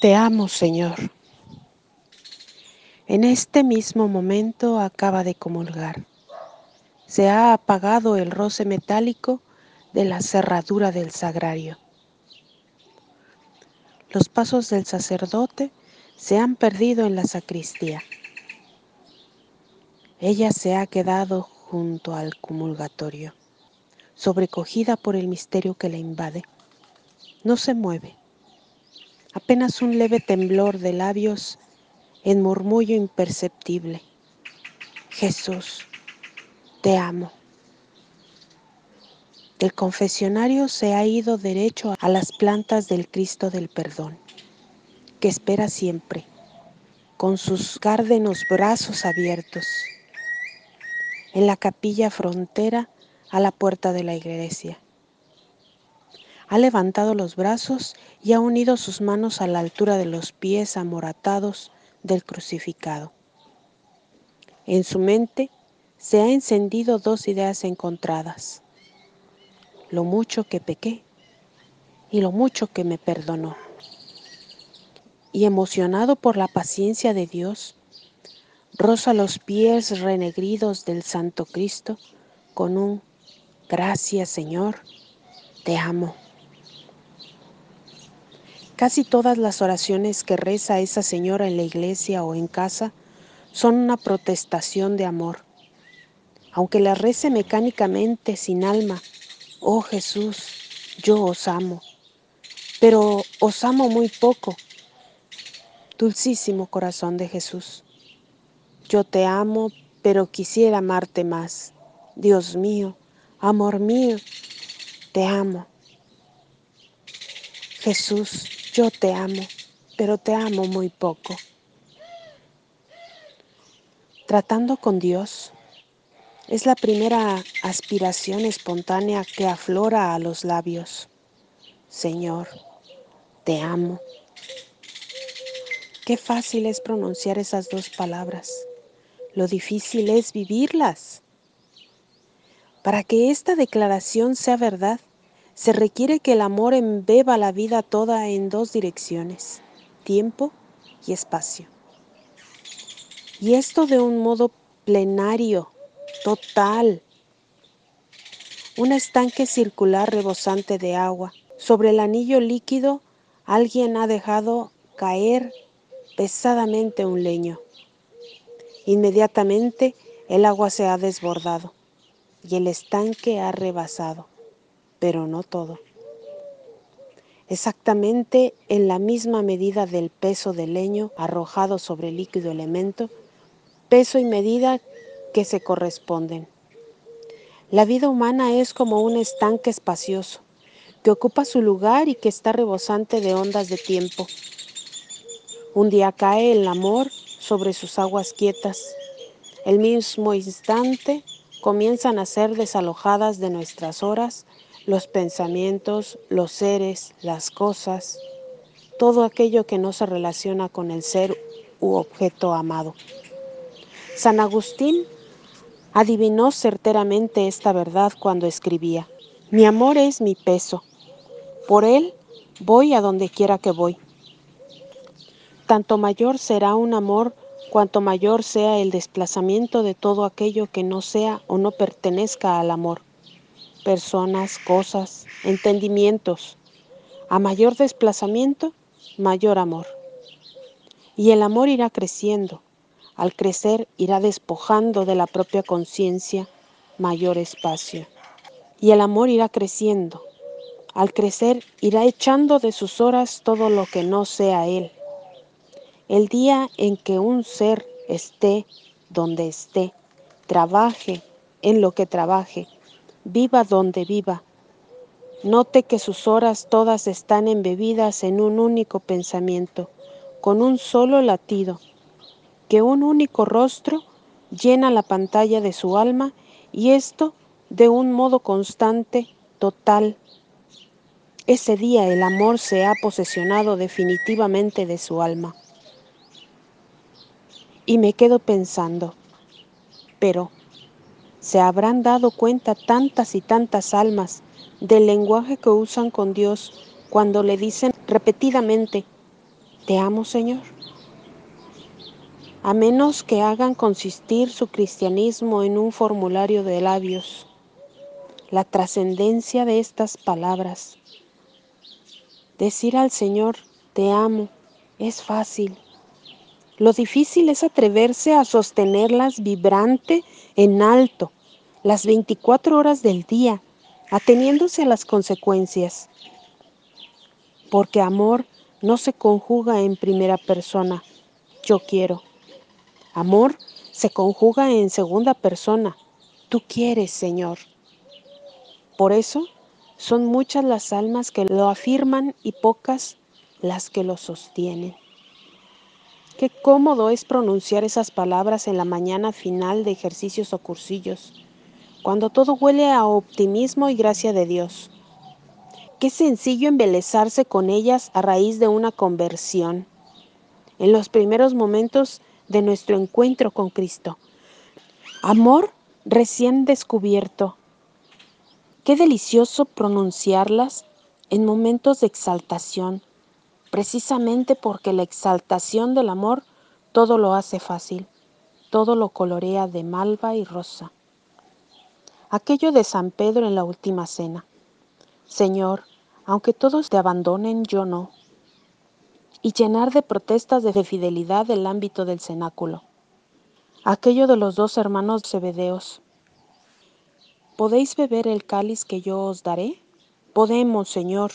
Te amo, Señor. En este mismo momento acaba de comulgar. Se ha apagado el roce metálico de la cerradura del sagrario. Los pasos del sacerdote se han perdido en la sacristía. Ella se ha quedado junto al comulgatorio, sobrecogida por el misterio que la invade. No se mueve apenas un leve temblor de labios en murmullo imperceptible. Jesús, te amo. El confesionario se ha ido derecho a las plantas del Cristo del Perdón, que espera siempre, con sus gárdenos brazos abiertos, en la capilla frontera a la puerta de la iglesia ha levantado los brazos y ha unido sus manos a la altura de los pies amoratados del crucificado. En su mente se ha encendido dos ideas encontradas, lo mucho que pequé y lo mucho que me perdonó. Y emocionado por la paciencia de Dios, roza los pies renegridos del Santo Cristo con un gracias Señor, te amo. Casi todas las oraciones que reza esa señora en la iglesia o en casa son una protestación de amor. Aunque las rece mecánicamente, sin alma, oh Jesús, yo os amo, pero os amo muy poco. Dulcísimo corazón de Jesús, yo te amo, pero quisiera amarte más. Dios mío, amor mío, te amo. Jesús, yo te amo, pero te amo muy poco. Tratando con Dios es la primera aspiración espontánea que aflora a los labios. Señor, te amo. Qué fácil es pronunciar esas dos palabras. Lo difícil es vivirlas. Para que esta declaración sea verdad, se requiere que el amor embeba la vida toda en dos direcciones, tiempo y espacio. Y esto de un modo plenario, total. Un estanque circular rebosante de agua. Sobre el anillo líquido alguien ha dejado caer pesadamente un leño. Inmediatamente el agua se ha desbordado y el estanque ha rebasado pero no todo. Exactamente en la misma medida del peso del leño arrojado sobre el líquido elemento, peso y medida que se corresponden. La vida humana es como un estanque espacioso, que ocupa su lugar y que está rebosante de ondas de tiempo. Un día cae el amor sobre sus aguas quietas. El mismo instante comienzan a ser desalojadas de nuestras horas los pensamientos, los seres, las cosas, todo aquello que no se relaciona con el ser u objeto amado. San Agustín adivinó certeramente esta verdad cuando escribía, mi amor es mi peso, por él voy a donde quiera que voy. Tanto mayor será un amor cuanto mayor sea el desplazamiento de todo aquello que no sea o no pertenezca al amor personas, cosas, entendimientos. A mayor desplazamiento, mayor amor. Y el amor irá creciendo. Al crecer irá despojando de la propia conciencia mayor espacio. Y el amor irá creciendo. Al crecer irá echando de sus horas todo lo que no sea él. El día en que un ser esté donde esté, trabaje en lo que trabaje, viva donde viva. Note que sus horas todas están embebidas en un único pensamiento, con un solo latido, que un único rostro llena la pantalla de su alma y esto de un modo constante, total. Ese día el amor se ha posesionado definitivamente de su alma. Y me quedo pensando, pero se habrán dado cuenta tantas y tantas almas del lenguaje que usan con Dios cuando le dicen repetidamente, Te amo, Señor. A menos que hagan consistir su cristianismo en un formulario de labios, la trascendencia de estas palabras. Decir al Señor, te amo, es fácil. Lo difícil es atreverse a sostenerlas vibrante en alto las 24 horas del día, ateniéndose a las consecuencias. Porque amor no se conjuga en primera persona, yo quiero. Amor se conjuga en segunda persona, tú quieres, Señor. Por eso son muchas las almas que lo afirman y pocas las que lo sostienen. Qué cómodo es pronunciar esas palabras en la mañana final de ejercicios o cursillos, cuando todo huele a optimismo y gracia de Dios. Qué sencillo embelezarse con ellas a raíz de una conversión, en los primeros momentos de nuestro encuentro con Cristo. Amor recién descubierto, Qué delicioso pronunciarlas en momentos de exaltación, precisamente porque la exaltación del amor todo lo hace fácil, todo lo colorea de malva y rosa. Aquello de San Pedro en la última cena. Señor, aunque todos te abandonen, yo no. Y llenar de protestas de fidelidad el ámbito del cenáculo. Aquello de los dos hermanos Zebedeos. ¿Podéis beber el cáliz que yo os daré? Podemos, Señor.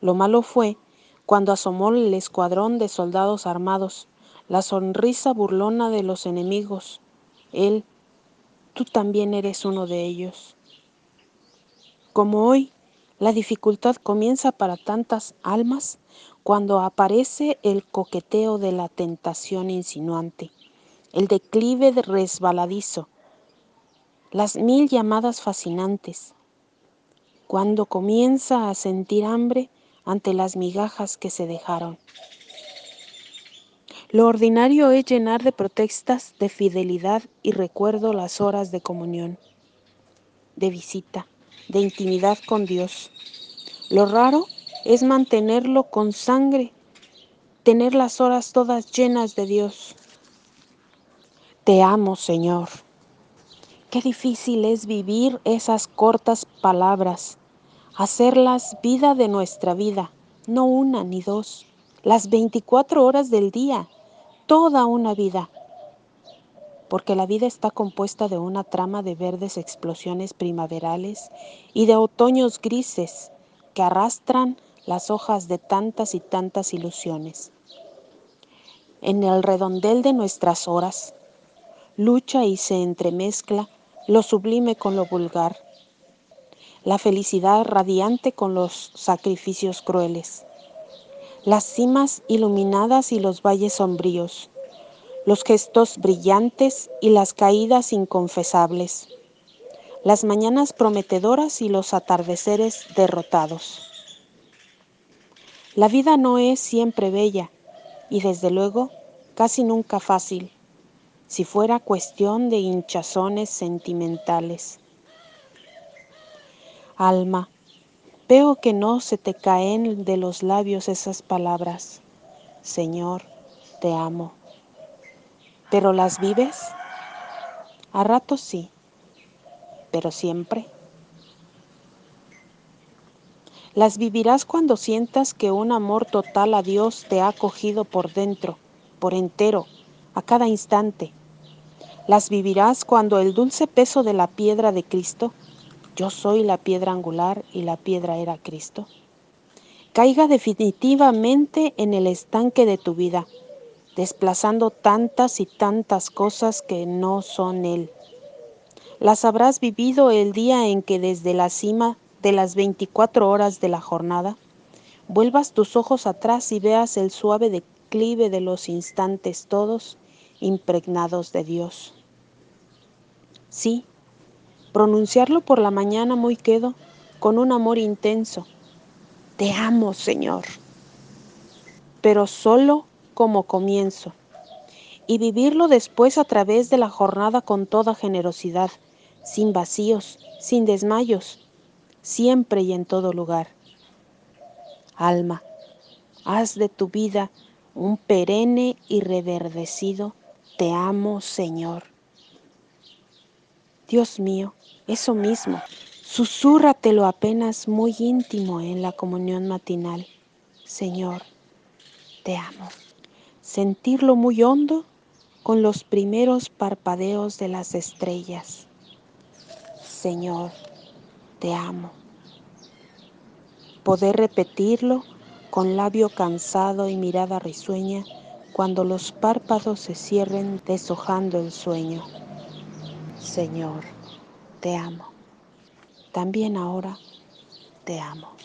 Lo malo fue cuando asomó el escuadrón de soldados armados, la sonrisa burlona de los enemigos. Él, tú también eres uno de ellos. Como hoy, la dificultad comienza para tantas almas cuando aparece el coqueteo de la tentación insinuante, el declive resbaladizo, las mil llamadas fascinantes, cuando comienza a sentir hambre ante las migajas que se dejaron. Lo ordinario es llenar de protestas de fidelidad y recuerdo las horas de comunión, de visita, de intimidad con Dios. Lo raro es mantenerlo con sangre, tener las horas todas llenas de Dios. Te amo, Señor. Qué difícil es vivir esas cortas palabras, hacerlas vida de nuestra vida, no una ni dos, las 24 horas del día, toda una vida. Porque la vida está compuesta de una trama de verdes explosiones primaverales y de otoños grises que arrastran las hojas de tantas y tantas ilusiones. En el redondel de nuestras horas, lucha y se entremezcla lo sublime con lo vulgar, la felicidad radiante con los sacrificios crueles, las cimas iluminadas y los valles sombríos, los gestos brillantes y las caídas inconfesables, las mañanas prometedoras y los atardeceres derrotados. La vida no es siempre bella y desde luego casi nunca fácil si fuera cuestión de hinchazones sentimentales. Alma, veo que no se te caen de los labios esas palabras. Señor, te amo. ¿Pero las vives? A ratos sí, pero siempre. Las vivirás cuando sientas que un amor total a Dios te ha cogido por dentro, por entero, a cada instante las vivirás cuando el dulce peso de la piedra de Cristo, yo soy la piedra angular y la piedra era Cristo, caiga definitivamente en el estanque de tu vida, desplazando tantas y tantas cosas que no son Él. Las habrás vivido el día en que desde la cima de las 24 horas de la jornada, vuelvas tus ojos atrás y veas el suave declive de los instantes todos impregnados de Dios. Sí, pronunciarlo por la mañana muy quedo, con un amor intenso. Te amo, Señor. Pero solo como comienzo. Y vivirlo después a través de la jornada con toda generosidad, sin vacíos, sin desmayos, siempre y en todo lugar. Alma, haz de tu vida un perenne y reverdecido Te amo, Señor. Dios mío, eso mismo, susúrratelo apenas muy íntimo en la comunión matinal. Señor, te amo. Sentirlo muy hondo con los primeros parpadeos de las estrellas. Señor, te amo. Poder repetirlo con labio cansado y mirada risueña cuando los párpados se cierren deshojando el sueño. Señor, te amo. También ahora te amo.